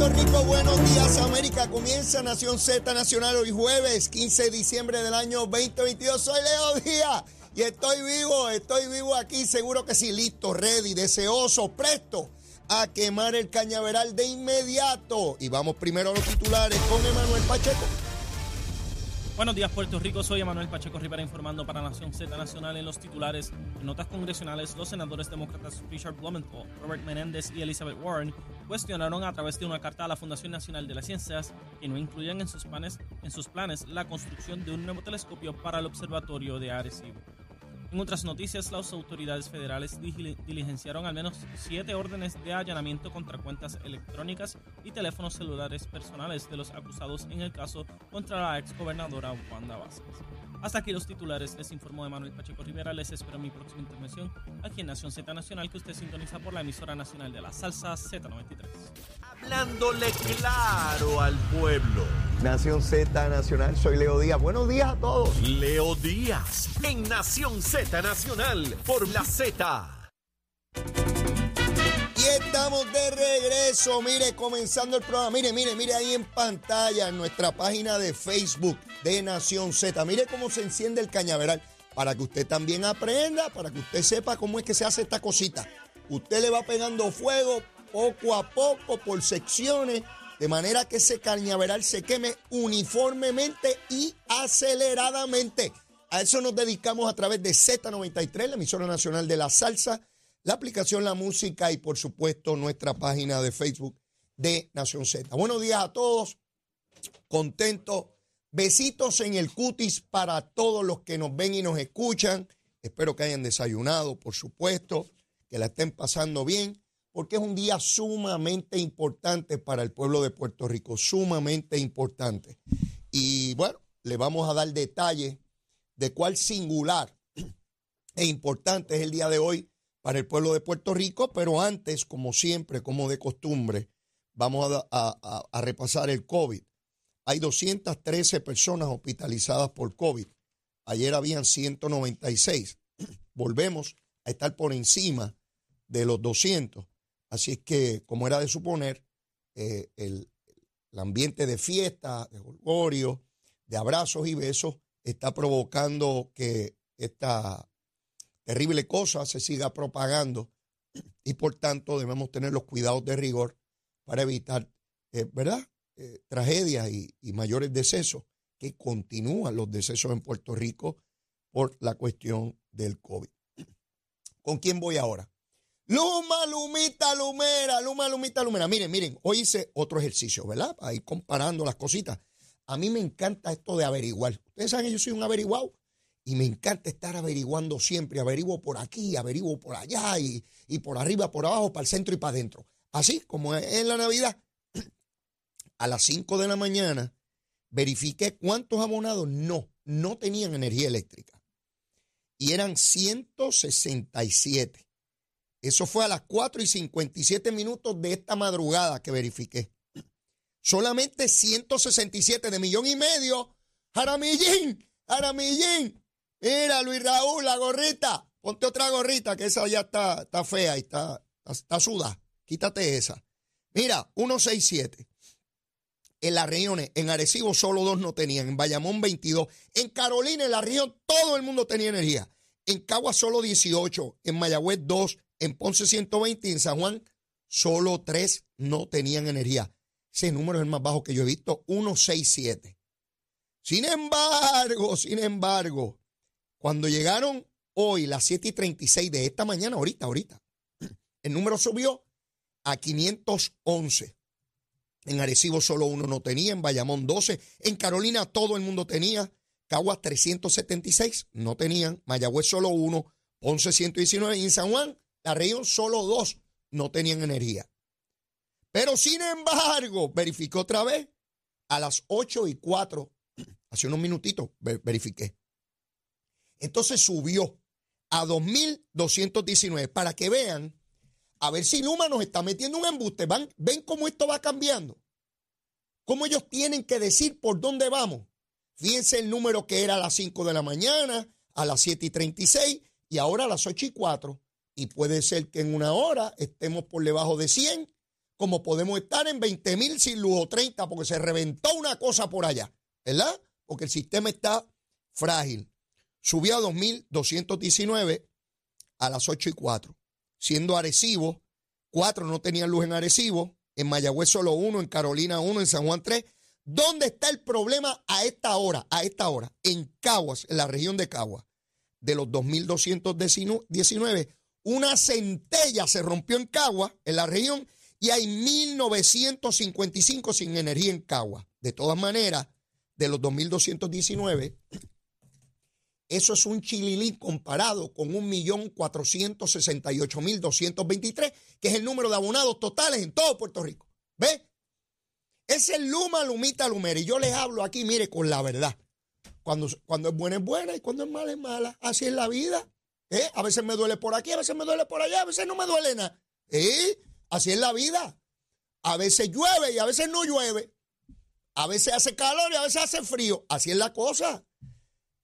Puerto Rico, buenos días América. Comienza Nación Z Nacional hoy jueves 15 de diciembre del año 2022. Soy Leo Díaz y estoy vivo, estoy vivo aquí, seguro que sí, listo, ready, deseoso, presto a quemar el cañaveral de inmediato. Y vamos primero a los titulares con Emanuel Pacheco. Buenos días, Puerto Rico. Soy Emanuel Pacheco Rivera informando para Nación Z Nacional en los titulares. En notas congresionales, los senadores demócratas Richard Blumenthal, Robert Menéndez y Elizabeth Warren cuestionaron a través de una carta a la Fundación Nacional de las Ciencias que no incluyan en sus planes, en sus planes la construcción de un nuevo telescopio para el observatorio de Arecibo. En otras noticias, las autoridades federales diligenciaron al menos siete órdenes de allanamiento contra cuentas electrónicas y teléfonos celulares personales de los acusados en el caso contra la ex gobernadora Wanda Vázquez. Hasta aquí los titulares, les informó de Manuel Pacheco Rivera, les espero mi próxima intervención aquí en Nación Z Nacional que usted sintoniza por la emisora nacional de la salsa Z93. Hablándole claro al pueblo. Nación Z Nacional, soy Leo Díaz. Buenos días a todos. Leo Díaz en Nación Z Nacional por la Z. Y estamos de regreso, mire, comenzando el programa. Mire, mire, mire ahí en pantalla, en nuestra página de Facebook de Nación Z. Mire cómo se enciende el cañaveral, para que usted también aprenda, para que usted sepa cómo es que se hace esta cosita. Usted le va pegando fuego poco a poco, por secciones de manera que ese cañaveral se queme uniformemente y aceleradamente. A eso nos dedicamos a través de Z93, la emisora nacional de la salsa, la aplicación La Música y por supuesto nuestra página de Facebook de Nación Z. Buenos días a todos, contento. Besitos en el cutis para todos los que nos ven y nos escuchan. Espero que hayan desayunado, por supuesto, que la estén pasando bien porque es un día sumamente importante para el pueblo de Puerto Rico, sumamente importante. Y bueno, le vamos a dar detalles de cuál singular e importante es el día de hoy para el pueblo de Puerto Rico, pero antes, como siempre, como de costumbre, vamos a, repasar el COVID. Hay 213 personas hospitalizadas por COVID. Ayer habían 196. Volvemos a estar por encima de los 200. Así es que, como era de suponer, eh, el, ambiente de fiesta, de jolgorio, de abrazos y besos está provocando que esta terrible cosa se siga propagando y por tanto debemos tener los cuidados de rigor para evitar, eh, ¿verdad?, eh, tragedias y, y mayores decesos, que continúan los decesos en Puerto Rico por la cuestión del COVID. ¿Con quién voy ahora? Luma, Lumita, Lumera, Luma, Lumita, Lumera. Miren, miren, hoy hice otro ejercicio, ¿verdad? Ahí comparando las cositas. A mí me encanta esto de averiguar. Ustedes saben que yo soy un averiguado y me encanta estar averiguando siempre. Averiguo por aquí, averiguo por allá y, y por arriba, por abajo, para el centro y para adentro. Así como en la Navidad. A las 5 de la mañana verifiqué cuántos abonados no, no tenían energía eléctrica. Y eran 167. Eso fue a las 4 y 57 minutos de esta madrugada que verifiqué. Solamente 167 de millón y medio. Jaramillín, Jaramillín. Mira, Luis Raúl, la gorrita. Ponte otra gorrita, que esa ya está, está fea y está, está, suda. Quítate esa. Mira, 167. En las regiones, en Arecibo solo dos no tenían, en Bayamón 22, en Carolina, en la región, todo el mundo tenía energía. En Cagua solo 18, en Mayagüez 2, en Ponce 120 y en San Juan solo tres no tenían energía. Ese número es el más bajo que yo he visto, 167. Sin embargo, sin embargo, cuando llegaron hoy las 7 y 36 de esta mañana, ahorita, ahorita, el número subió a 511. En Arecibo solo uno no tenía, en Bayamón 12, en Carolina todo el mundo tenía, Caguas 376 no tenían, Mayagüez solo uno, Ponce 119 y en San Juan la región solo dos no tenían energía. Pero sin embargo, verificó otra vez a las 8 y 4, hace unos minutitos verifiqué. Entonces subió a 2.219 para que vean, a ver si Luma nos está metiendo un embuste. ¿Van? ¿Ven cómo esto va cambiando? ¿Cómo ellos tienen que decir por dónde vamos? Fíjense el número que era a las 5 de la mañana, a las 7 y 36 y ahora a las 8 y 4 y puede ser que en una hora estemos por debajo de 100, como podemos estar en 20 mil sin luz o 30 porque se reventó una cosa por allá, ¿verdad? Porque el sistema está frágil. Subió a 2.219 a las 8 y 4, siendo Arecibo, 4 no tenían luz en Arecibo, en Mayagüez solo 1, en Carolina 1, en San Juan 3. ¿Dónde está el problema a esta hora? A esta hora, en Caguas, en la región de Caguas, de los 2.219, una centella se rompió en Caguas, en la región, y hay 1.955 sin energía en Cagua. De todas maneras, de los 2.219, eso es un chililín comparado con 1.468.223, que es el número de abonados totales en todo Puerto Rico. ¿Ve? Es el Luma, Lumita, Lumera. Y yo les hablo aquí, mire, con la verdad. Cuando, cuando es buena es buena y cuando es mala es mala. Así es la vida. ¿Eh? A veces me duele por aquí, a veces me duele por allá, a veces no me duele nada. Así es la vida. A veces llueve y a veces no llueve. A veces hace calor y a veces hace frío. Así es la cosa.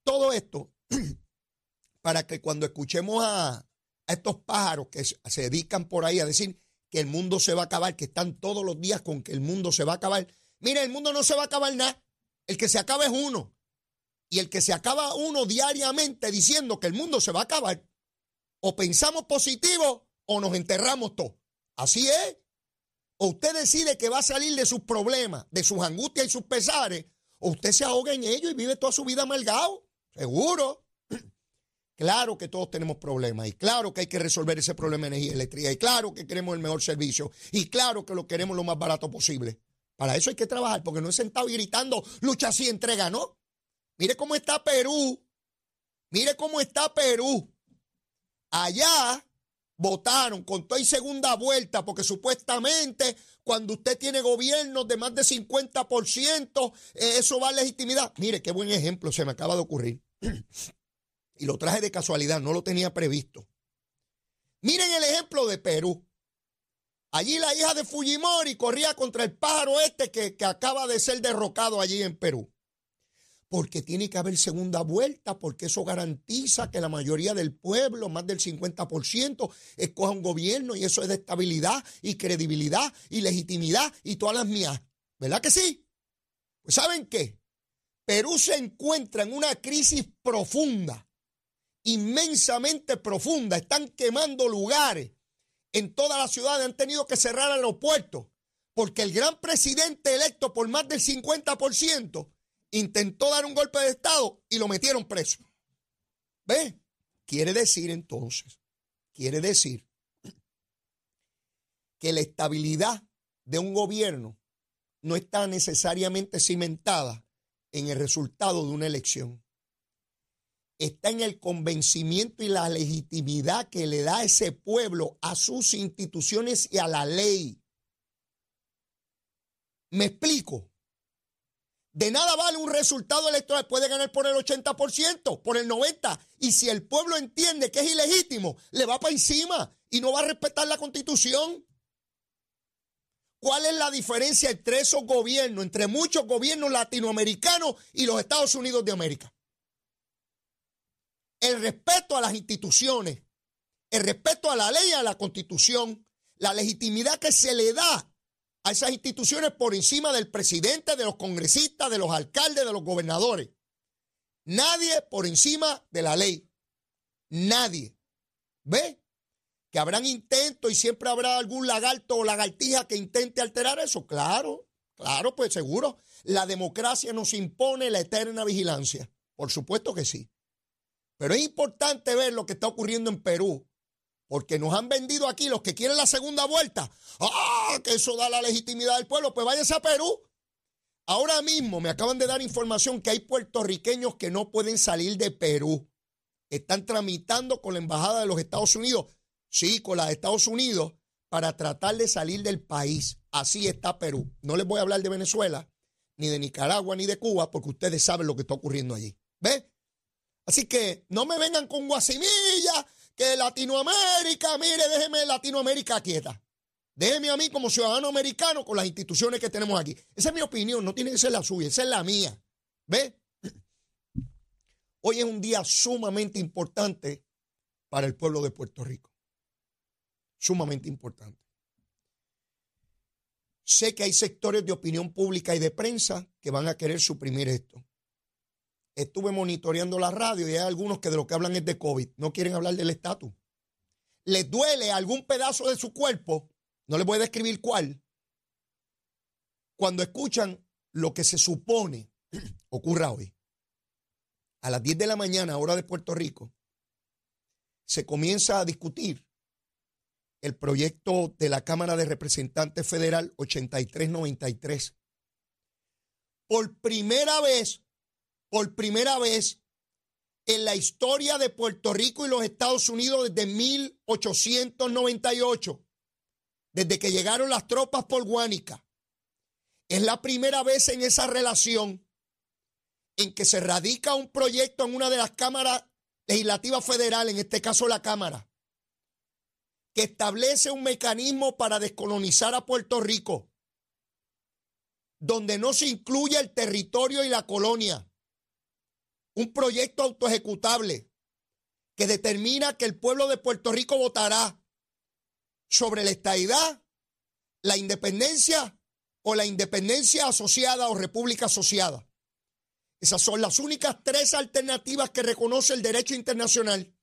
Todo esto para que cuando escuchemos a, estos pájaros que se dedican por ahí a decir que el mundo se va a acabar, que están todos los días con que el mundo se va a acabar. Mira, el mundo no se va a acabar nada. El que se acaba es uno. Y el que se acaba uno diariamente diciendo que el mundo se va a acabar, o pensamos positivo o nos enterramos todos. Así es. O usted decide que va a salir de sus problemas, de sus angustias y sus pesares, o usted se ahoga en ello y vive toda su vida amargado. Seguro. Claro que todos tenemos problemas y claro que hay que resolver ese problema de energía eléctrica y claro que queremos el mejor servicio y claro que lo queremos lo más barato posible. Para eso hay que trabajar porque no es sentado y gritando lucha así, entrega, ¿no? Mire cómo está Perú. Mire cómo está Perú. Allá votaron con toda y segunda vuelta, porque supuestamente cuando usted tiene gobiernos de más de 50%, eh, eso va a legitimidad. Mire, qué buen ejemplo se me acaba de ocurrir. y lo traje de casualidad, no lo tenía previsto. Miren el ejemplo de Perú. Allí la hija de Fujimori corría contra el pájaro este que, que acaba de ser derrocado allí en Perú porque tiene que haber segunda vuelta, porque eso garantiza que la mayoría del pueblo, más del 50%, escoja un gobierno y eso es de estabilidad y credibilidad y legitimidad y todas las mías. ¿Verdad que sí? Pues ¿saben qué? Perú se encuentra en una crisis profunda, inmensamente profunda. Están quemando lugares en toda la ciudad, han tenido que cerrar aeropuertos, porque el gran presidente electo por más del 50% intentó dar un golpe de Estado y lo metieron preso. ¿Ve? Quiere decir entonces, quiere decir que la estabilidad de un gobierno no está necesariamente cimentada en el resultado de una elección. Está en el convencimiento y la legitimidad que le da ese pueblo a sus instituciones y a la ley. ¿Me explico? De nada vale un resultado electoral. Puede ganar por el 80%, por el 90%. Y si el pueblo entiende que es ilegítimo, le va para encima y no va a respetar la constitución. ¿Cuál es la diferencia entre esos gobiernos, entre muchos gobiernos latinoamericanos y los Estados Unidos de América? El respeto a las instituciones, el respeto a la ley y a la constitución, la legitimidad que se le da a esas instituciones por encima del presidente, de los congresistas, de los alcaldes, de los gobernadores. Nadie por encima de la ley. Nadie. ¿Ve? Que habrán intentos y siempre habrá algún lagarto o lagartija que intente alterar eso. Claro, claro, pues seguro. La democracia nos impone la eterna vigilancia. Por supuesto que sí. Pero es importante ver lo que está ocurriendo en Perú porque nos han vendido aquí los que quieren la segunda vuelta. ¡Ah! Que eso da la legitimidad del pueblo. Pues váyanse a Perú. Ahora mismo me acaban de dar información que hay puertorriqueños que no pueden salir de Perú. Están tramitando con la Embajada de los Estados Unidos. Sí, con la de Estados Unidos para tratar de salir del país. Así está Perú. No les voy a hablar de Venezuela, ni de Nicaragua, ni de Cuba, porque ustedes saben lo que está ocurriendo allí. ¿Ve? Así que no me vengan con guasimilla que Latinoamérica, mire, déjeme Latinoamérica quieta. Déjeme a mí como ciudadano americano con las instituciones que tenemos aquí. Esa es mi opinión, no tiene que ser la suya, esa es la mía. ¿Ve? Hoy es un día sumamente importante para el pueblo de Puerto Rico. Sumamente importante. sé que hay sectores de opinión pública y de prensa que van a querer suprimir esto. Estuve monitoreando la radio y hay algunos que de lo que hablan es de COVID, no quieren hablar del estatus. Les duele algún pedazo de su cuerpo, no les voy a describir cuál, cuando escuchan lo que se supone ocurra hoy. A las 10 de la mañana, hora de Puerto Rico, se comienza a discutir el proyecto de la Cámara de Representantes Federal 8393. Por primera vez, por primera vez en la historia de Puerto Rico y los Estados Unidos desde 1898, desde que llegaron las tropas por Guánica, es la primera vez en esa relación en que se radica un proyecto en una de las cámaras legislativas federales, en este caso la Cámara, que establece un mecanismo para descolonizar a Puerto Rico, donde no se incluye el territorio y la colonia. Un proyecto autoejecutable que determina que el pueblo de Puerto Rico votará sobre la estadidad, la independencia o la independencia asociada o república asociada. Esas son las únicas tres alternativas que reconoce el derecho internacional,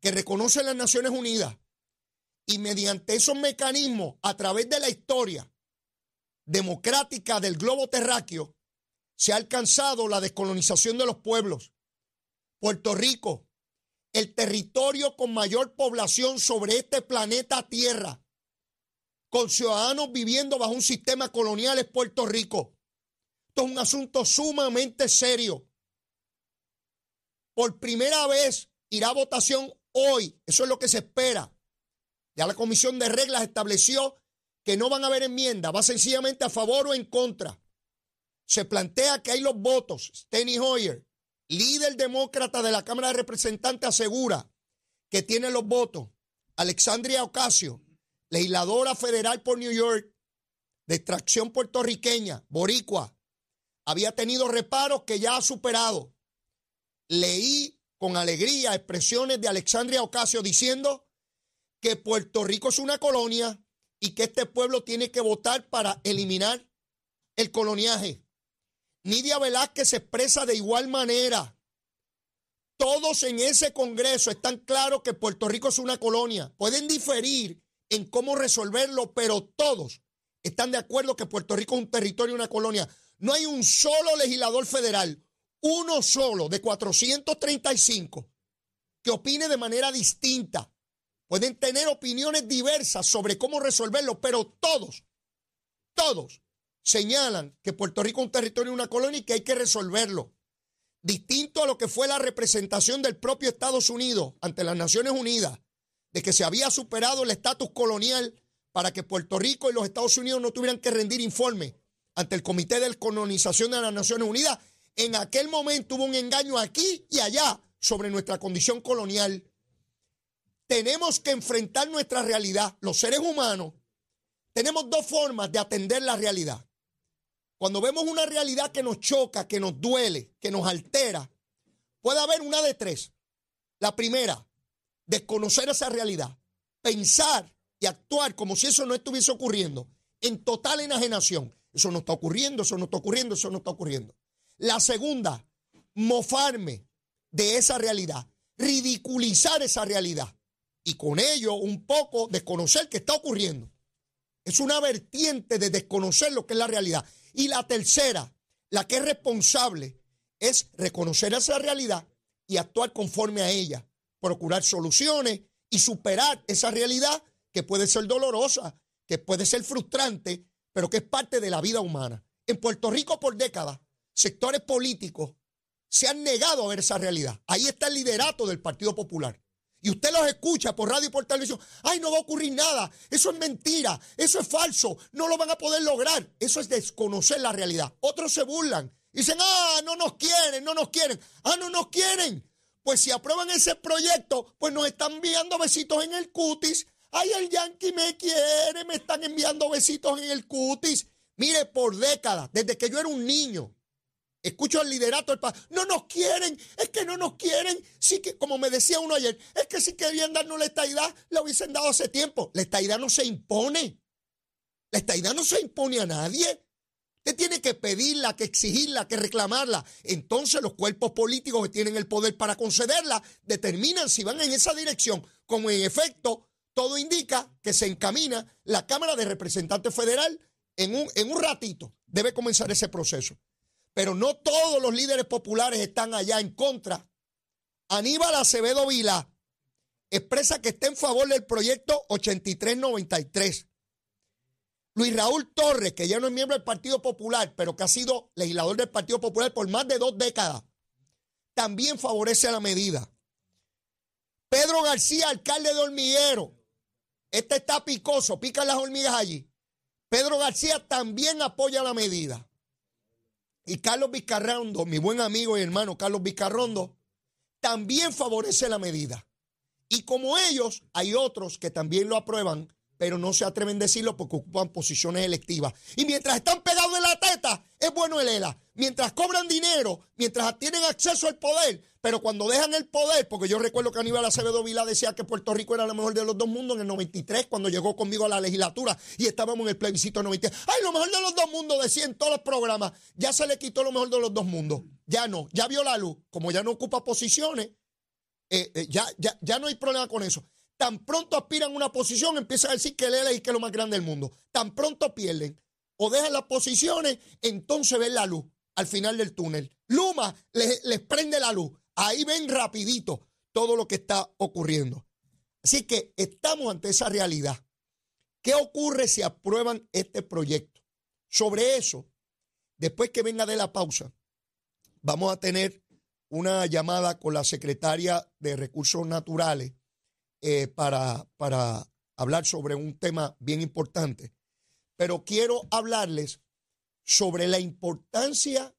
que reconoce las Naciones Unidas y mediante esos mecanismos, a través de la historia democrática del globo terráqueo, se ha alcanzado la descolonización de los pueblos. Puerto Rico, el territorio con mayor población sobre este planeta Tierra, con ciudadanos viviendo bajo un sistema colonial es Puerto Rico. Esto es un asunto sumamente serio. Por primera vez irá a votación hoy, eso es lo que se espera, ya la Comisión de Reglas estableció que no van a haber enmiendas, va sencillamente a favor o en contra. Se plantea que hay los votos. Steny Hoyer, líder demócrata de la Cámara de Representantes, asegura que tiene los votos. Alexandria Ocasio, legisladora federal por New York, de extracción puertorriqueña, boricua, había tenido reparos que ya ha superado. Leí con alegría expresiones de Alexandria Ocasio diciendo que Puerto Rico es una colonia y que este pueblo tiene que votar para eliminar el coloniaje. Nidia Velázquez se expresa de igual manera. Todos en ese Congreso están claros que Puerto Rico es una colonia. Pueden diferir en cómo resolverlo, pero todos están de acuerdo que Puerto Rico es un territorio, una colonia. No hay un solo legislador federal, uno solo de 435, que opine de manera distinta. Pueden tener opiniones diversas sobre cómo resolverlo, pero todos, todos señalan que Puerto Rico es un territorio y una colonia y que hay que resolverlo. Distinto a lo que fue la representación del propio Estados Unidos ante las Naciones Unidas, de que se había superado el estatus colonial para que Puerto Rico y los Estados Unidos no tuvieran que rendir informe ante el Comité de Colonización de las Naciones Unidas. En aquel momento hubo un engaño aquí y allá sobre nuestra condición colonial tenemos que enfrentar nuestra realidad. Los seres humanos tenemos dos formas de atender la realidad. Cuando vemos una realidad que nos choca, que nos duele, que nos altera, puede haber una de tres. La primera, desconocer esa realidad, pensar y actuar como si eso no estuviese ocurriendo, en total enajenación. Eso no está ocurriendo, eso no está ocurriendo, eso no está ocurriendo. La segunda, mofarme de esa realidad, ridiculizar esa realidad y con ello un poco desconocer qué está ocurriendo. Es una vertiente de desconocer lo que es la realidad. Y la tercera, la que es responsable, es reconocer esa realidad y actuar conforme a ella, procurar soluciones y superar esa realidad que puede ser dolorosa, que puede ser frustrante, pero que es parte de la vida humana. En Puerto Rico por décadas, sectores políticos se han negado a ver esa realidad. Ahí está el liderato del Partido Popular y usted los escucha por radio y por televisión, ay, no va a ocurrir nada, eso es mentira, eso es falso, no lo van a poder lograr. Eso es desconocer la realidad. Otros se burlan, dicen, ah, no nos quieren, no nos quieren, ah, no nos quieren. Pues si aprueban ese proyecto, pues nos están enviando besitos en el cutis. Ay, el Yankee me quiere, me están enviando besitos en el cutis. Mire, por décadas, desde que yo era un niño, Escucho al liderato del país. No nos quieren, es que no nos quieren. Sí que, como me decía uno ayer, es que si querían darnos la estadidad, la hubiesen dado hace tiempo. La estadidad no se impone. La estadidad no se impone a nadie. Usted tiene que pedirla, que exigirla, que reclamarla. Entonces los cuerpos políticos que tienen el poder para concederla determinan si van en esa dirección, como en efecto todo indica que se encamina la Cámara de Representantes Federal en un, en un ratito. Debe comenzar ese proceso. Pero no todos los líderes populares están allá en contra. Aníbal Acevedo Vila expresa que está en favor del proyecto 8393. Luis Raúl Torres, que ya no es miembro del Partido Popular, pero que ha sido legislador del Partido Popular por más de dos décadas, también favorece la medida. Pedro García, alcalde de Hormiguero, este está picoso, pican las hormigas allí. Pedro García también apoya la medida. Y Carlos Vizcarrondo, mi buen amigo y hermano Carlos Vizcarrondo, también favorece la medida. Y como ellos, hay otros que también lo aprueban pero no se atreven a decirlo porque ocupan posiciones electivas. Y mientras están pegados en la teta, es bueno el ELA. Mientras cobran dinero, mientras tienen acceso al poder, pero cuando dejan el poder, porque yo recuerdo que Aníbal Acevedo Vila decía que Puerto Rico era lo mejor de los dos mundos en el 93, cuando llegó conmigo a la legislatura y estábamos en el plebiscito 93. ¡Ay, lo mejor de los dos mundos! Decía en todos los programas. Ya se le quitó lo mejor de los dos mundos. Ya no, ya vio la luz. Como ya no ocupa posiciones, eh, eh, ya, ya, ya no hay problema con eso. Tan pronto aspiran a una posición, empiezan a decir que él es que es lo más grande del mundo. Tan pronto pierden o dejan las posiciones, entonces ven la luz al final del túnel. Luma les, les prende la luz. Ahí ven rapidito todo lo que está ocurriendo. Así que estamos ante esa realidad. ¿Qué ocurre si aprueban este proyecto? Sobre eso, después que venga de la pausa, vamos a tener una llamada con la secretaria de Recursos Naturales eh, para, para hablar sobre un tema bien importante. Pero quiero hablarles sobre la importancia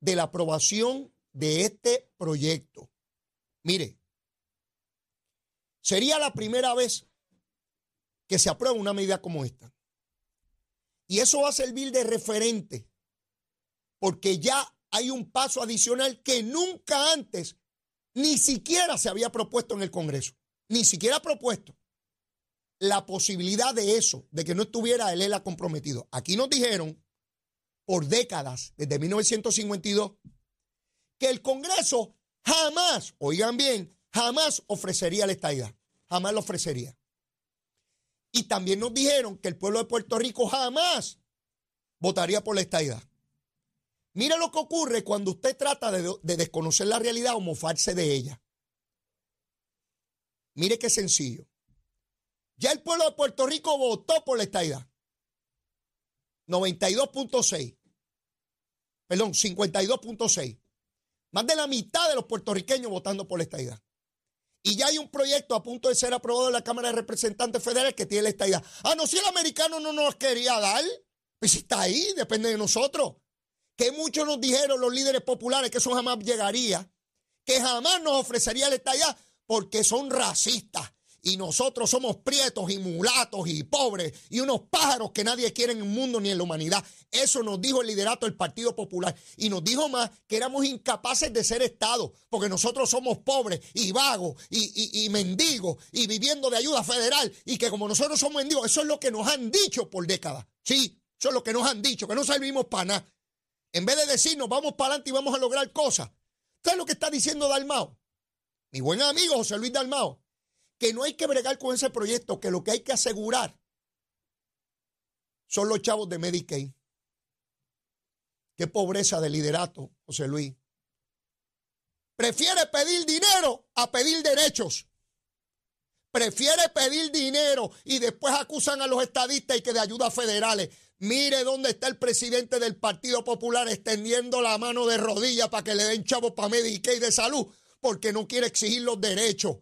de la aprobación de este proyecto. Mire, sería la primera vez que se aprueba una medida como esta. Y eso va a servir de referente, porque ya hay un paso adicional que nunca antes ni siquiera se había propuesto en el Congreso ni siquiera propuesto la posibilidad de eso, de que no estuviera el ELA comprometido. Aquí nos dijeron por décadas, desde 1952, que el Congreso jamás, oigan bien, jamás ofrecería la estadidad, jamás lo ofrecería. Y también nos dijeron que el pueblo de Puerto Rico jamás votaría por la estadidad. Mira lo que ocurre cuando usted trata de desconocer la realidad o mofarse de ella. Mire qué sencillo. Ya el pueblo de Puerto Rico votó por la estadidad. 92.6. Perdón, 52.6. Más de la mitad de los puertorriqueños votando por la estadidad. Y ya hay un proyecto a punto de ser aprobado en la Cámara de Representantes Federales que tiene la estadidad. Ah, no, si el americano no nos quería dar, pues está ahí, depende de nosotros. Que muchos nos dijeron los líderes populares que eso jamás llegaría, que jamás nos ofrecería la estadidad porque son racistas y nosotros somos prietos y mulatos y pobres y unos pájaros que nadie quiere en el mundo ni en la humanidad. Eso nos dijo el liderato del Partido Popular y nos dijo más que éramos incapaces de ser Estado porque nosotros somos pobres y vagos y, mendigos y viviendo de ayuda federal y que como nosotros somos mendigos, eso es lo que nos han dicho por décadas. Sí, eso es lo que nos han dicho, que no servimos para nada. En vez de decirnos vamos para adelante y vamos a lograr cosas. ¿Sabes lo que está diciendo Dalmao? Mi buen amigo José Luis Dalmao, que no hay que bregar con ese proyecto, que lo que hay que asegurar son los chavos de Medicaid. Qué pobreza de liderato, José Luis. Prefiere pedir dinero a pedir derechos. Prefiere pedir dinero y después acusan a los estadistas y que de ayudas federales. Mire dónde está el presidente del Partido Popular extendiendo la mano de rodillas para que le den chavos para Medicaid de salud porque no quiere exigir los derechos.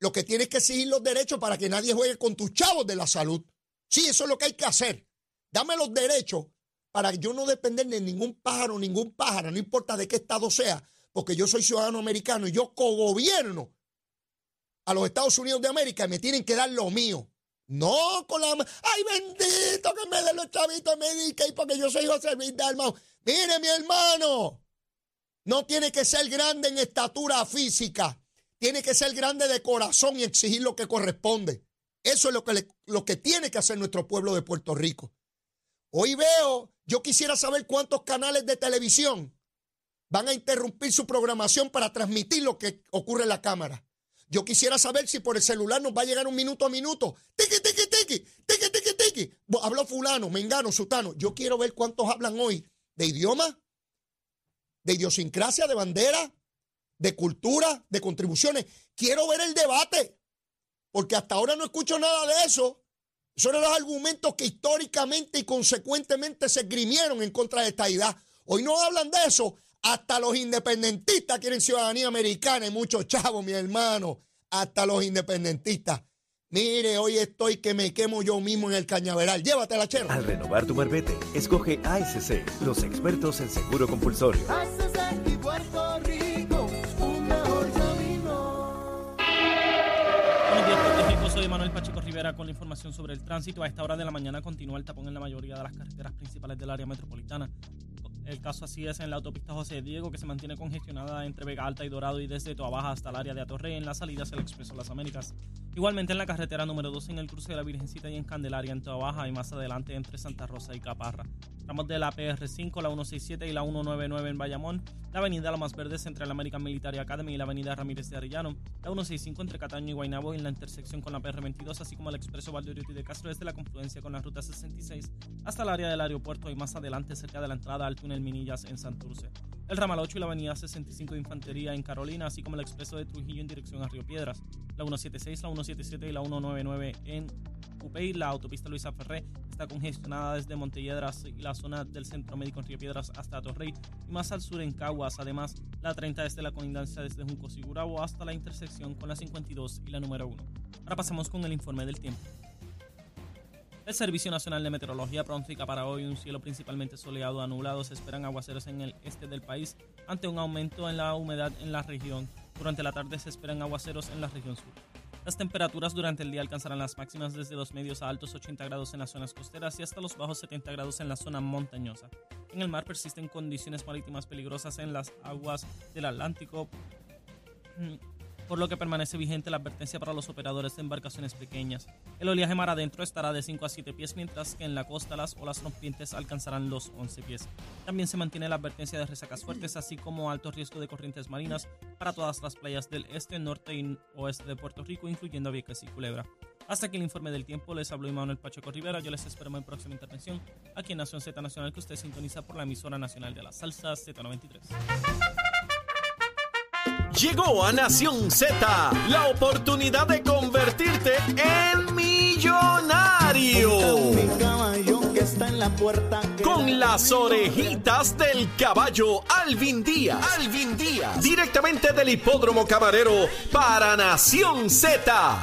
Lo que tienes que exigir los derechos para que nadie juegue con tus chavos de la salud. Sí, eso es lo que hay que hacer. Dame los derechos para yo no depender de ningún pájaro, ningún pájaro, no importa de qué estado sea, porque yo soy ciudadano americano y yo cogobierno a los Estados Unidos de América y me tienen que dar lo mío. No con la... ¡Ay, bendito que me den los chavitos y porque yo soy José Luis Dalmau! Mire, mi hermano, no tiene que ser grande en estatura física. Tiene que ser grande de corazón y exigir lo que corresponde. Eso es lo que, lo que tiene que hacer nuestro pueblo de Puerto Rico. Hoy veo, yo quisiera saber cuántos canales de televisión van a interrumpir su programación para transmitir lo que ocurre en la cámara. Yo quisiera saber si por el celular nos va a llegar un minuto a minuto. Tiki, tiki, tiki, tiki, tiki, tiki. Habló fulano, mengano, sutano. Yo quiero ver cuántos hablan hoy de idioma, de idiosincrasia, de bandera, de cultura, de contribuciones. Quiero ver el debate, porque hasta ahora no escucho nada de eso. Eran los argumentos que históricamente y consecuentemente se esgrimieron en contra de esta idea. Hoy no hablan de eso. Hasta los independentistas quieren ciudadanía americana y muchos chavos, mi hermano. Hasta los independentistas. Mire, hoy estoy que me quemo yo mismo en el cañaveral. Llévatela, chero. Al renovar tu marbete, escoge ASC, los expertos en seguro compulsorio. y Puerto Rico, un mejor camino. Buenos días, Puerto Rico. Soy Manuel Pacheco Rivera con la información sobre el tránsito. A esta hora de la mañana continúa el tapón en la mayoría de las carreteras principales del área metropolitana. El caso así es en la autopista José Diego, que se mantiene congestionada entre Vega Alta y Dorado y desde Toa Baja hasta el área de Atorrey en las salidas del Expreso Las Américas. Igualmente en la carretera número 2 en el cruce de la Virgencita y en Candelaria en Toa Baja y más adelante entre Santa Rosa y Caparra. Tramos de la PR5, la 167 y la 199 en Bayamón, la avenida Lomas Verdes entre la American Military Academy y la avenida Ramírez de Arellano, la 165 entre Cataño y Guaynabo en la intersección con la PR22, así como el expreso Valdoriotti de Castro desde la confluencia con la ruta 66 hasta el área del aeropuerto y más adelante cerca de la entrada al túnel Minillas en Santurce. El ramal 8 y la avenida 65 de Infantería en Carolina, así como el expreso de Trujillo en dirección a Río Piedras, la 176, la 177 y la 199 en Cupey, la autopista Luisa Ferré está congestionada desde Montelledras y la zona del Centro Médico en Río Piedras hasta Torrey y más al sur en Caguas. Además, la 30 desde la colindancia desde Juncos y Gurabo hasta la intersección con la 52 y la número 1. Ahora pasamos con el informe del tiempo. El Servicio Nacional de Meteorología pronostica para hoy un cielo principalmente soleado a nublado. Se esperan aguaceros en el este del país ante un aumento en la humedad en la región. Durante la tarde se esperan aguaceros en la región sur. Las temperaturas durante el día alcanzarán las máximas desde los medios a altos 80 grados en las zonas costeras y hasta los bajos 70 grados en la zona montañosa. En el mar persisten condiciones marítimas peligrosas en las aguas del Atlántico, por lo que permanece vigente la advertencia para los operadores de embarcaciones pequeñas. El oleaje mar adentro estará de 5 a 7 pies, mientras que en la costa las olas rompientes alcanzarán los 11 pies. También se mantiene la advertencia de resacas fuertes, así como alto riesgo de corrientes marinas para todas las playas del este, norte y oeste de Puerto Rico, incluyendo Vieques y Culebra. Hasta aquí el informe del tiempo, les habló Manuel Pacheco Rivera. Yo les espero en mi próxima intervención aquí en Nación Z Nacional, que usted sintoniza por la emisora nacional de la salsa Z93. Llegó a Nación Z la oportunidad de convertirte en millonario. Con las orejitas del caballo Alvin Díaz. Alvin Díaz. Directamente del hipódromo camarero para Nación Z.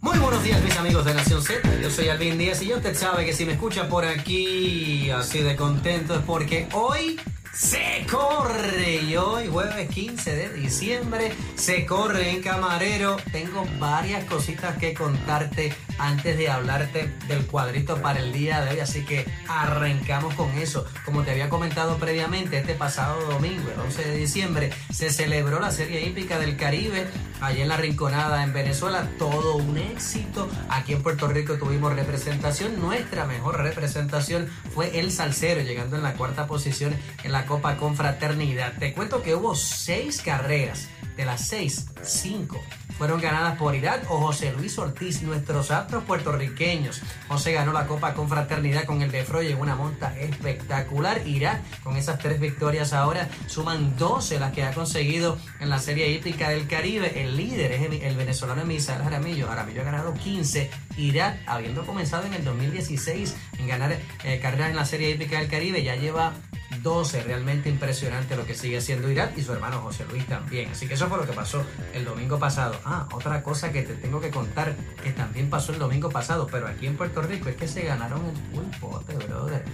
Muy buenos días mis amigos de Nación Z, yo soy Alvin Díaz y ya usted sabe que si me escucha por aquí así de contento es porque hoy se corre y hoy jueves 15 de diciembre se corre en Camarero. Tengo varias cositas que contarte antes de hablarte del cuadrito para el día de hoy, así que arrancamos con eso. Como te había comentado previamente, este pasado domingo, el 11 de diciembre, se celebró la Serie Hípica del Caribe allá en la Rinconada en Venezuela, todo un éxito. Aquí en Puerto Rico tuvimos representación, nuestra mejor representación fue el Salcero, llegando en la cuarta posición en la Copa Confraternidad. Te cuento que hubo seis carreras, de las seis, cinco fueron ganadas por Irak o José Luis Ortiz, nuestros astros puertorriqueños. José ganó la Copa Confraternidad con el de Froy en una monta espectacular. Irak, con esas tres victorias ahora, suman 12 las que ha conseguido en la Serie Hípica del Caribe. El líder es el, el venezolano Misael Jaramillo. Jaramillo ha ganado 15. Irak, habiendo comenzado en el 2016 en ganar eh, carreras en la Serie Hípica del Caribe, ya lleva 12, realmente impresionante lo que sigue haciendo Irak y su hermano José Luis también. Así que eso fue lo que pasó el domingo pasado. Ah, otra cosa que te tengo que contar que también pasó el domingo pasado, pero aquí en Puerto Rico es que se ganaron el pulpote, brother.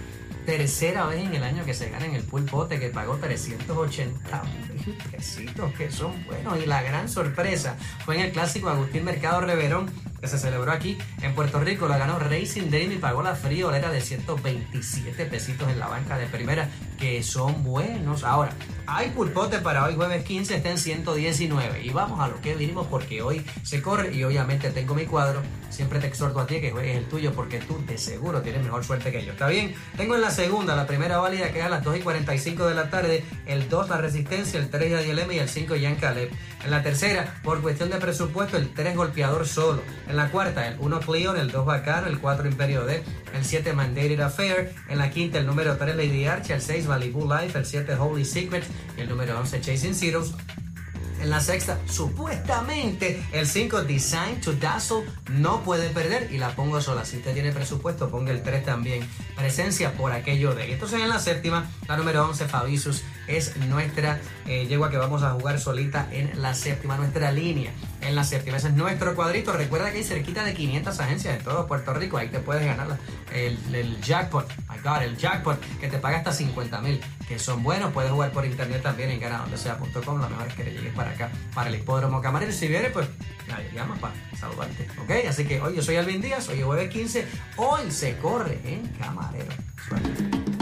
Tercera vez en el año que se gana en el pulpote que pagó 380 mil pesitos que son buenos. Y la gran sorpresa fue en el clásico Agustín Mercado Reverón que se celebró aquí en Puerto Rico. La ganó Racing Dream y pagó la friolera de 127 pesitos en la banca de primera, que son buenos. Ahora, hay pulpote para hoy, jueves 15, está en 119. Y vamos a lo que vinimos porque hoy se corre y obviamente tengo mi cuadro. Siempre te exhorto a ti que juegues el tuyo porque tú de seguro tienes mejor suerte que yo. ¿Está bien? Tengo en la segunda, la primera válida que es a las 2 y 45 de la tarde, el 2 la Resistencia, el 3 Yadiel y el 5 Jan Caleb. En la tercera, por cuestión de presupuesto, el 3 Golpeador solo. En la cuarta, el 1 Cleon, el 2 Bacano, el 4 Imperio D, el 7 Mandated Affair. En la quinta, el número 3 Lady Arch, el 6 Malibu Life, el 7 Holy Secret y el número 11 Chasing Zeros. En la sexta, supuestamente el 5 Design to Dazzle no puede perder y la pongo sola. Si usted tiene presupuesto, ponga el 3 también. Presencia por aquello de. Entonces en la séptima, la número 11 Fabisus es nuestra eh, yegua que vamos a jugar solita en la séptima, nuestra línea en la séptima. Ese es nuestro cuadrito. Recuerda que hay cerquita de 500 agencias en todo Puerto Rico. Ahí te puedes ganar la- el, jackpot. My God, el jackpot que te paga hasta 50 mil, que son buenos. Puedes jugar por internet también en ganadondesea.com. Lo mejor es que llegues para acá, para el hipódromo camarero. Si vienes, pues nadie llama para saludarte. ¿Ok? Así que hoy yo soy Alvin Díaz, hoy es jueves 15. Hoy se corre en camarero. Suerte.